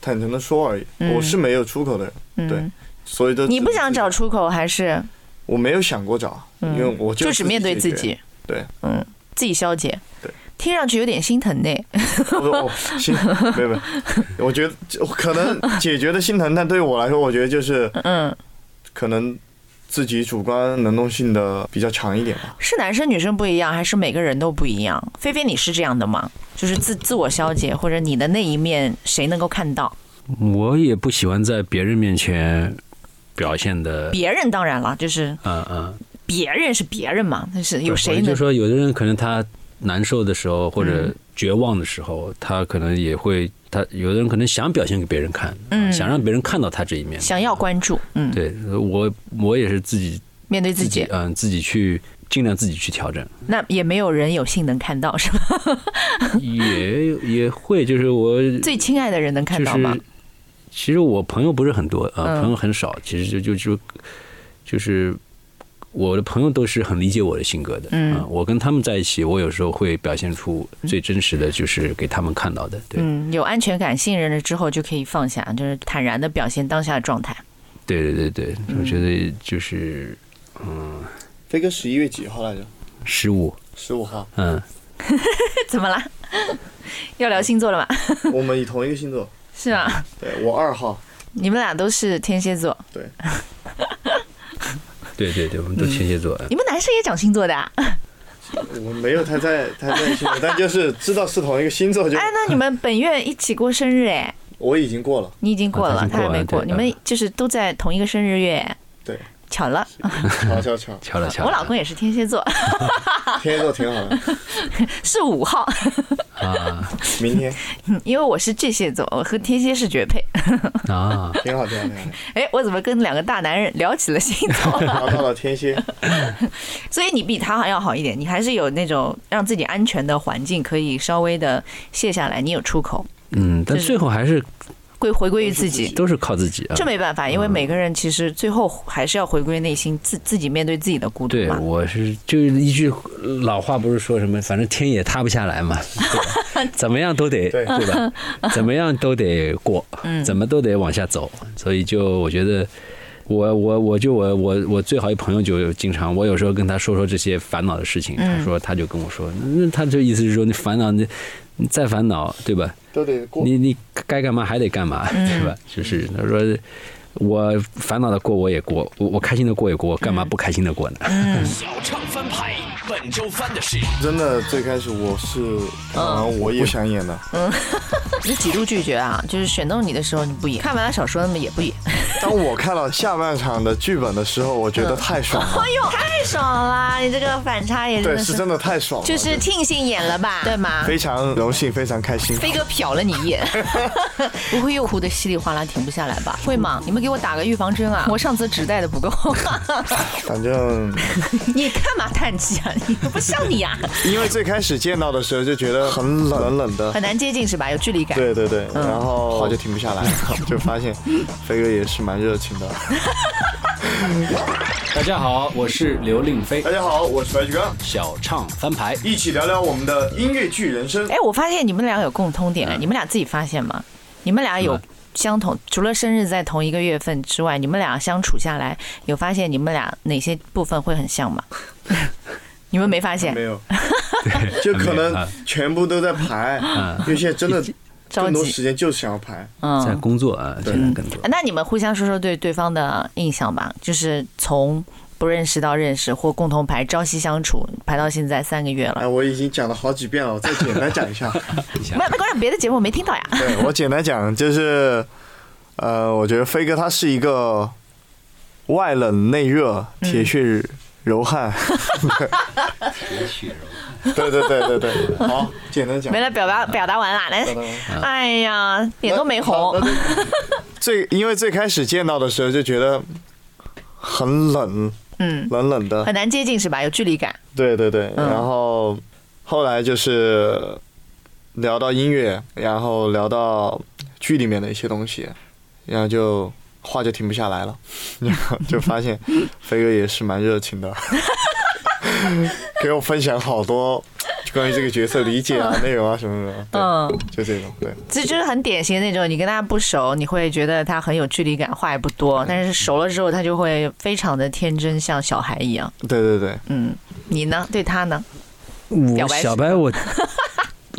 坦诚的说而已，我是没有出口的人，对，所以都你不想找出口还是？我没有想过找，因为我就只面对自己，对，嗯，自己消解，对，听上去有点心疼呢。哦，心 没有没有，我觉得可能解决的心疼，但对于我来说，我觉得就是嗯，可能。自己主观能动性的比较强一点吧？是男生女生不一样，还是每个人都不一样？菲菲，你是这样的吗？就是自自我消解，或者你的那一面，谁能够看到？我也不喜欢在别人面前表现的。别人当然了，就是嗯嗯，别人是别人嘛，但是有谁？就说有的人可能他难受的时候，或者绝望的时候，他可能也会。他有的人可能想表现给别人看，嗯，想让别人看到他这一面，想要关注，嗯，对我我也是自己面对自己，嗯，自己去尽量自己去调整。那也没有人有幸能看到，是吧？也也会，就是我最亲爱的人能看到吗？其实我朋友不是很多啊，朋友很少，其实就就就就是。我的朋友都是很理解我的性格的，嗯，我跟他们在一起，我有时候会表现出最真实的就是给他们看到的，对，嗯，有安全感、信任了之后就可以放下，就是坦然的表现当下的状态。对对对对，我觉得就是，嗯，飞哥十一月几号来着？十五，十五号。嗯，怎么了？要聊星座了吗？我们以同一个星座。是吗。对我二号。你们俩都是天蝎座。对。对对对，我们都天蝎座。你们男生也讲星座的？啊我没有太在太在星座，但就是知道是同一个星座就。哎，那你们本月一起过生日哎？我已经过了。你已经过了，他还没过。你们就是都在同一个生日月。对。巧了，巧巧巧，巧了巧了。我老公也是天蝎座，天蝎座挺好的，是五号啊。明天，因为我是巨蟹座，我和天蝎是绝配啊，挺好挺好挺好。哎，我怎么跟两个大男人聊起了星座？聊到了天蝎，所以你比他还要好一点，你还是有那种让自己安全的环境，可以稍微的卸下来，你有出口。嗯，但最后还是。归回归于自己，都是靠自己啊。这没办法，因为每个人其实最后还是要回归内心，自自己面对自己的孤独对，我是就是一句老话，不是说什么，反正天也塌不下来嘛，怎么样都得对吧？怎么样都得过，怎么都得往下走。所以就我觉得，我我我就我我我最好一朋友就经常，我有时候跟他说说这些烦恼的事情，他说他就跟我说，那他这意思是说你烦恼你。你再烦恼，对吧？都得过。你你该干嘛还得干嘛，对吧？就是他说，我烦恼的过我也过，我我开心的过也过，干嘛不开心的过呢？本周翻的是。真的，最开始我是，嗯，我也不想演的。嗯，你几度拒绝啊？就是选中你的时候你不演，看完了小说那么也不演。当我看到下半场的剧本的时候，我觉得太爽了。哎呦，太爽了！你这个反差也对，是真的太爽了。就是庆幸演了吧，对吗？非常荣幸，非常开心。飞哥瞟了你一眼，不会又哭的稀里哗啦停不下来吧？会吗？你们给我打个预防针啊！我上次纸带的不够。反正你干嘛叹气啊？你 不像你啊。因为最开始见到的时候就觉得很冷冷的，很难接近是吧？有距离感。对对对，然后好就停不下来，就发现飞哥也是。蛮热情的。大家好，我是刘令飞。大家好，我是白举纲。小唱翻牌，一起聊聊我们的音乐剧人生。哎，我发现你们俩有共通点，你们俩自己发现吗？你们俩有相同，除了生日在同一个月份之外，你们俩相处下来，有发现你们俩哪些部分会很像吗？你们没发现？没有，就可能全部都在排，因为现在真的。更多时间就是想要排，在工作啊，现在更多。那你们互相说说对对方的印象吧，就是从不认识到认识，或共同排，朝夕相处，排到现在三个月了。哎，我已经讲了好几遍了，我再简单讲一下。没没关系，别的节目我没听到呀。对 我简单讲，就是，呃，我觉得飞哥他是一个外冷内热，铁血柔汉。铁血柔汉。对对对对对，好，简单讲。没了，表达表达完了，来，哎呀，脸都没红。最因为最开始见到的时候就觉得很冷，嗯，冷冷的，很难接近是吧？有距离感。对对对，然后后来就是聊到音乐，然后聊到剧里面的一些东西，然后就话就停不下来了，然后就发现飞哥也是蛮热情的。给我分享好多关于这个角色理解啊、内容啊什么什么，嗯，就这种，对，这就是很典型的那种，你跟他不熟，你会觉得他很有距离感，话也不多，但是熟了之后，他就会非常的天真，像小孩一样。对对对，嗯，你呢？对他呢？我小白我。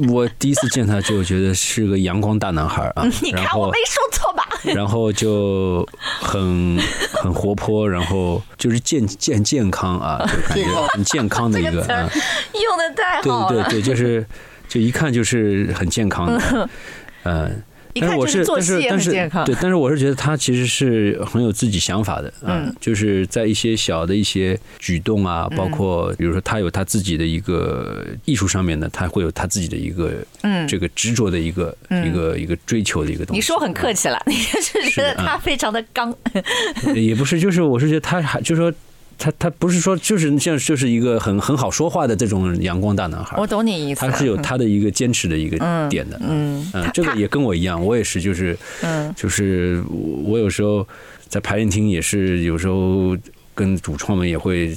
我第一次见他就觉得是个阳光大男孩啊，你看我没说错吧？然后就很很活泼，然后就是健健健康啊，就感觉很健康的一个啊，用的太好了，对对对，就是就一看就是很健康的，嗯。但是我是，但是但是对，但是我是觉得他其实是很有自己想法的，嗯，就是在一些小的一些举动啊，包括比如说他有他自己的一个艺术上面的，他会有他自己的一个，嗯，这个执着的一个一个一个追求的一个东西。你说很客气了，你是觉得他非常的刚？也不是，就是我是觉得他还就是说。他他不是说就是像就是一个很很好说话的这种阳光大男孩，我懂你意思。他是有他的一个坚持的一个点的，嗯嗯，这个也跟我一样，我也是就是嗯，就是我有时候在排练厅也是有时候跟主创们也会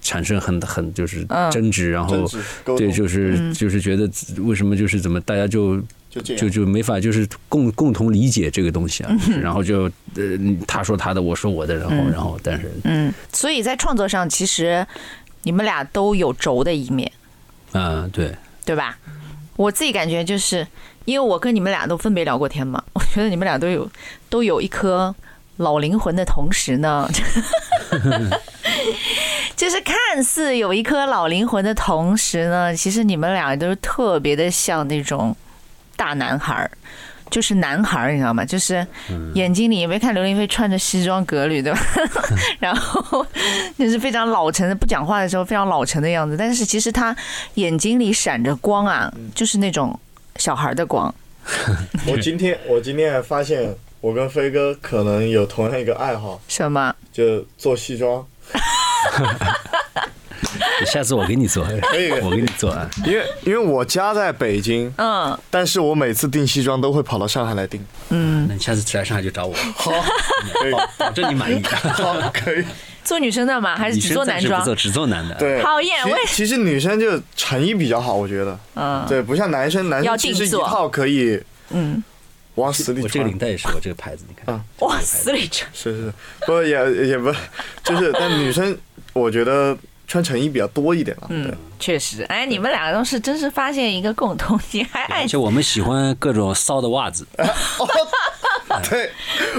产生很很就是争执，然后对就是就是觉得为什么就是怎么大家就。就就没法就是共共同理解这个东西啊，然后就呃他说他的我说我的，然后然后但是嗯，所以在创作上其实你们俩都有轴的一面，嗯对。对吧？我自己感觉就是因为我跟你们俩都分别聊过天嘛，我觉得你们俩都有都有一颗老灵魂的同时呢，就是看似有一颗老灵魂的同时呢，其实你们俩都是特别的像那种。大男孩儿，就是男孩儿，你知道吗？就是眼睛里，也没看刘亦菲穿着西装革履，对吧？然后就是非常老成的，不讲话的时候非常老成的样子。但是其实他眼睛里闪着光啊，就是那种小孩的光。我今天我今天还发现，我跟飞哥可能有同样一个爱好，什么？就做西装。下次我给你做，可以，我给你做啊。因为因为我家在北京，嗯，但是我每次订西装都会跑到上海来订。嗯，那你下次来上海就找我。好，可以，保证你满意。好，可以。做女生的吗？还是只做男装？做只做男的。对，讨厌。其实女生就诚意比较好，我觉得。嗯。对，不像男生，男生其实一套可以。嗯。往死里穿。我这个领带也是我这个牌子，你看。啊。往死里穿。是是，不也也不，就是但女生，我觉得。穿成衣比较多一点了，嗯，确实，哎，你们两个都是真是发现一个共同点，还爱，就我们喜欢各种骚的袜子。对，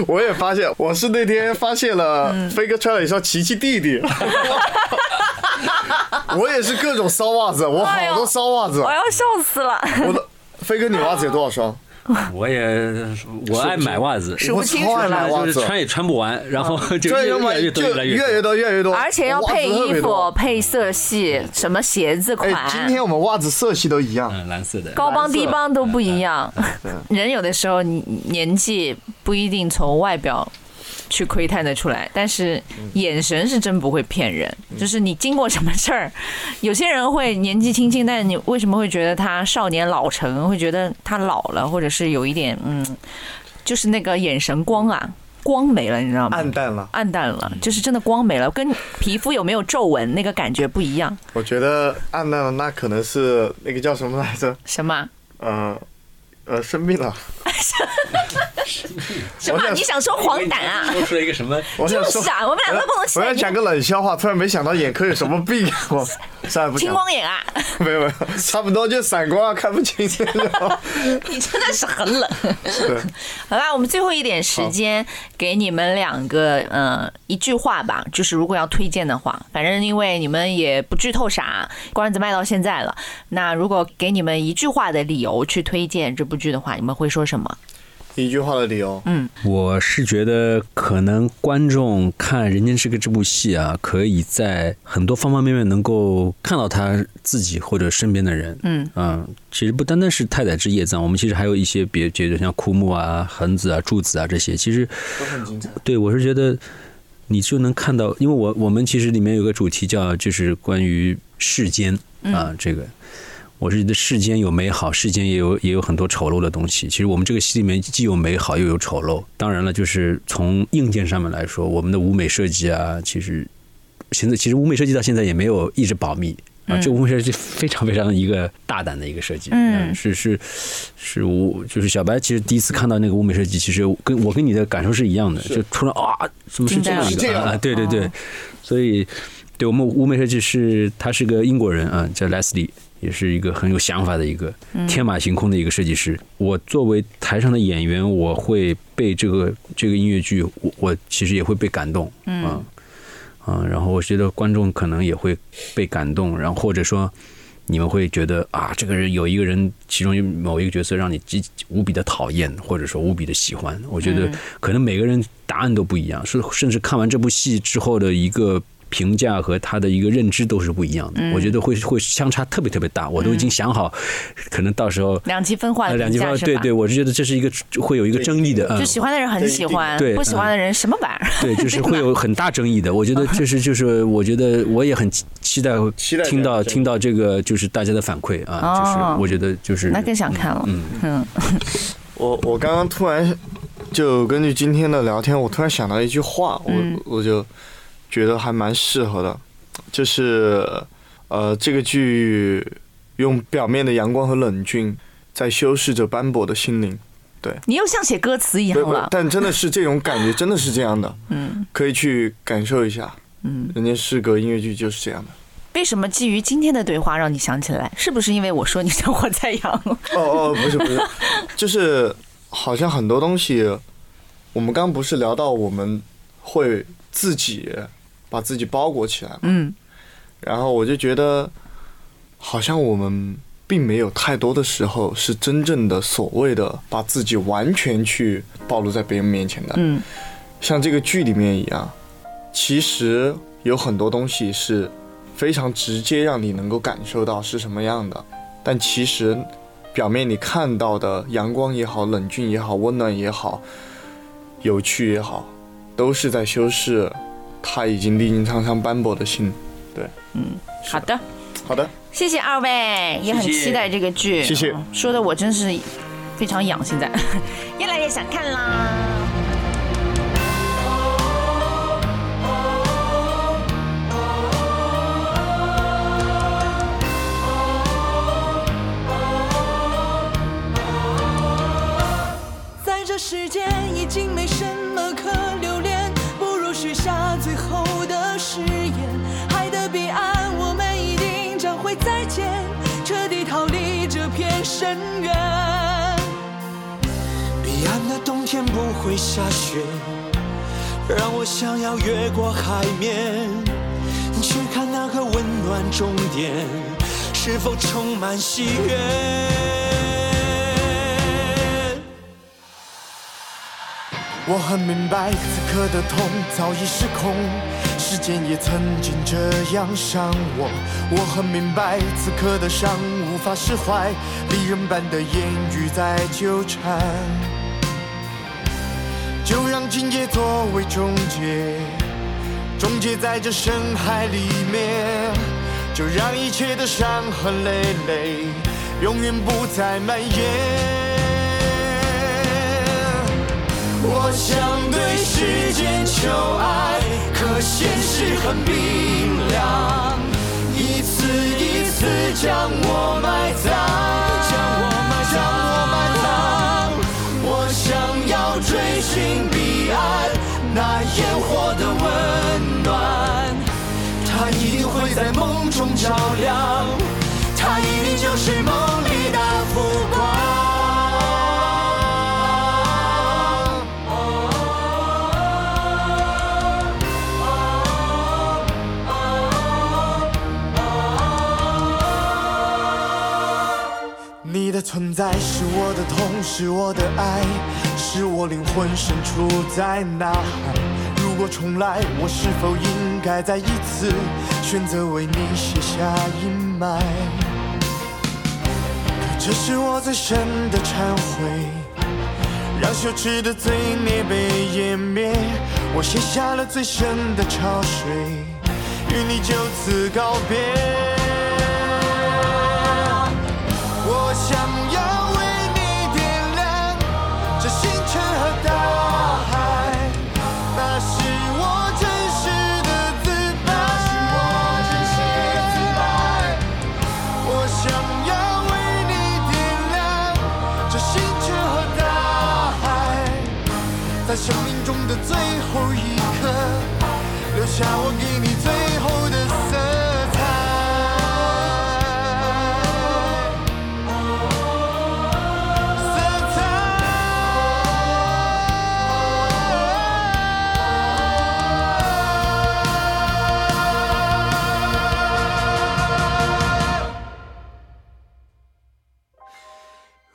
我也发现，我是那天发现了飞哥穿了一双奇奇弟弟，我也是各种骚袜子，我好多骚袜子，我要笑死了。我的飞哥，你袜子有多少双？我也我爱买袜子，数不清楚了，就是穿也穿不完，然后就越来越多，越来越多，越来越多，而且要配衣服、配色系，什么鞋子款。今天我们袜子色系都一样，蓝色的，高帮低帮都不一样。人有的时候你年纪不一定从外表。去窥探的出来，但是眼神是真不会骗人。就是你经过什么事儿，有些人会年纪轻轻，但是你为什么会觉得他少年老成？会觉得他老了，或者是有一点嗯，就是那个眼神光啊，光没了，你知道吗？暗淡了，暗淡了，就是真的光没了，跟皮肤有没有皱纹那个感觉不一样。我觉得暗淡了，那可能是那个叫什么来着？什么？嗯。呃，生病了。什么？你想说黄疸啊？说出了一个什么？就是啊，我们两个不能。我要讲个冷笑话，突然没想到眼科有什么病。我 算了，不青光眼啊？没有没有，差不多就散光啊，看不清。你真的是很冷。好吧，我们最后一点时间给你们两个，嗯，一句话吧，就是如果要推荐的话，反正因为你们也不剧透啥，关子卖到现在了。那如果给你们一句话的理由去推荐这部剧的话，你们会说什么？一句话的理由，嗯，我是觉得可能观众看《人间失格》这部戏啊，可以在很多方方面面能够看到他自己或者身边的人，嗯嗯，其实不单单是太宰治、叶藏，我们其实还有一些别觉得像枯木啊、恒子啊、柱子啊这些，其实都很精彩。对我是觉得你就能看到，因为我我们其实里面有个主题叫就是关于世间啊这个。我是觉得世间有美好，世间也有也有很多丑陋的东西。其实我们这个戏里面既有美好又有丑陋。当然了，就是从硬件上面来说，我们的舞美设计啊，其实现在其实舞美设计到现在也没有一直保密啊。这舞美设计非常非常一个大胆的一个设计，嗯，是是是，我就是小白，其实第一次看到那个舞美设计，其实跟我跟你的感受是一样的，就突然啊，怎么是这样一个啊？对对对，所以对我们舞美设计师他是个英国人啊，叫 Leslie。也是一个很有想法的一个天马行空的一个设计师。我作为台上的演员，我会被这个这个音乐剧，我我其实也会被感动，嗯啊，然后我觉得观众可能也会被感动，然后或者说你们会觉得啊，这个人有一个人，其中有某一个角色让你极无比的讨厌，或者说无比的喜欢。我觉得可能每个人答案都不一样，是甚至看完这部戏之后的一个。评价和他的一个认知都是不一样的，我觉得会会相差特别特别大。我都已经想好，可能到时候两极分化的两极分化，对对，我是觉得这是一个会有一个争议的。就喜欢的人很喜欢，对不喜欢的人什么玩意儿？对，就是 会有很大争议的。我觉得 这是就是我觉得我也很期待听到听到这个就是大家的反馈啊，就是我觉得就是那更想看了。嗯嗯，我我刚刚突然就根据今天的聊天，我突然想到一句话，我我就。觉得还蛮适合的，就是，呃，这个剧用表面的阳光和冷峻，在修饰着斑驳的心灵。对你又像写歌词一样了，但真的是这种感觉，真的是这样的。嗯，可以去感受一下。嗯，人家诗歌音乐剧就是这样的。为什么基于今天的对话让你想起来？是不是因为我说你像火在阳？哦哦，不是不是，就是好像很多东西，我们刚不是聊到我们会自己。把自己包裹起来，嗯，然后我就觉得，好像我们并没有太多的时候是真正的所谓的把自己完全去暴露在别人面前的。嗯，像这个剧里面一样，其实有很多东西是非常直接让你能够感受到是什么样的，但其实表面你看到的阳光也好、冷峻也好、温暖也好、有趣也好，都是在修饰他已经历经沧桑斑驳的心。对，嗯，好的，好的。谢谢二位，也很期待这个剧。谢谢，说的我真是非常痒，现在 越来越想看啦。在这世间已经没什么可留下最后的誓言。海的彼岸，我们一定将会再见，彻底逃离这片深渊。彼岸的冬天不会下雪，让我想要越过海面，去看那个温暖终点是否充满喜悦。我很明白，此刻的痛早已失控。时间也曾经这样伤我，我很明白此刻的伤无法释怀，利刃般的言语在纠缠，就让今夜作为终结，终结在这深海里面，就让一切的伤痕累累，永远不再蔓延。我想对时间求爱，可现实很冰凉，一次一次将我埋葬，将我埋葬，我埋葬。我想要追寻彼岸那烟火的温暖，它一定会在梦中照亮，它一定就是梦里的浮光。存在是我的痛，是我的爱，是我灵魂深处在呐喊。如果重来，我是否应该再一次选择为你卸下阴霾？可这是我最深的忏悔，让羞耻的罪孽被湮灭。我写下了最深的潮水，与你就此告别。最后一刻，留下我给你最后的色彩。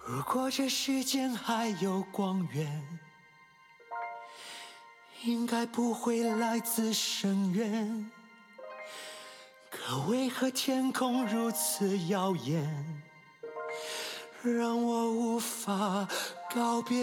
如果。这世间还有光源，应该不会来自深渊。可为何天空如此耀眼，让我无法告别？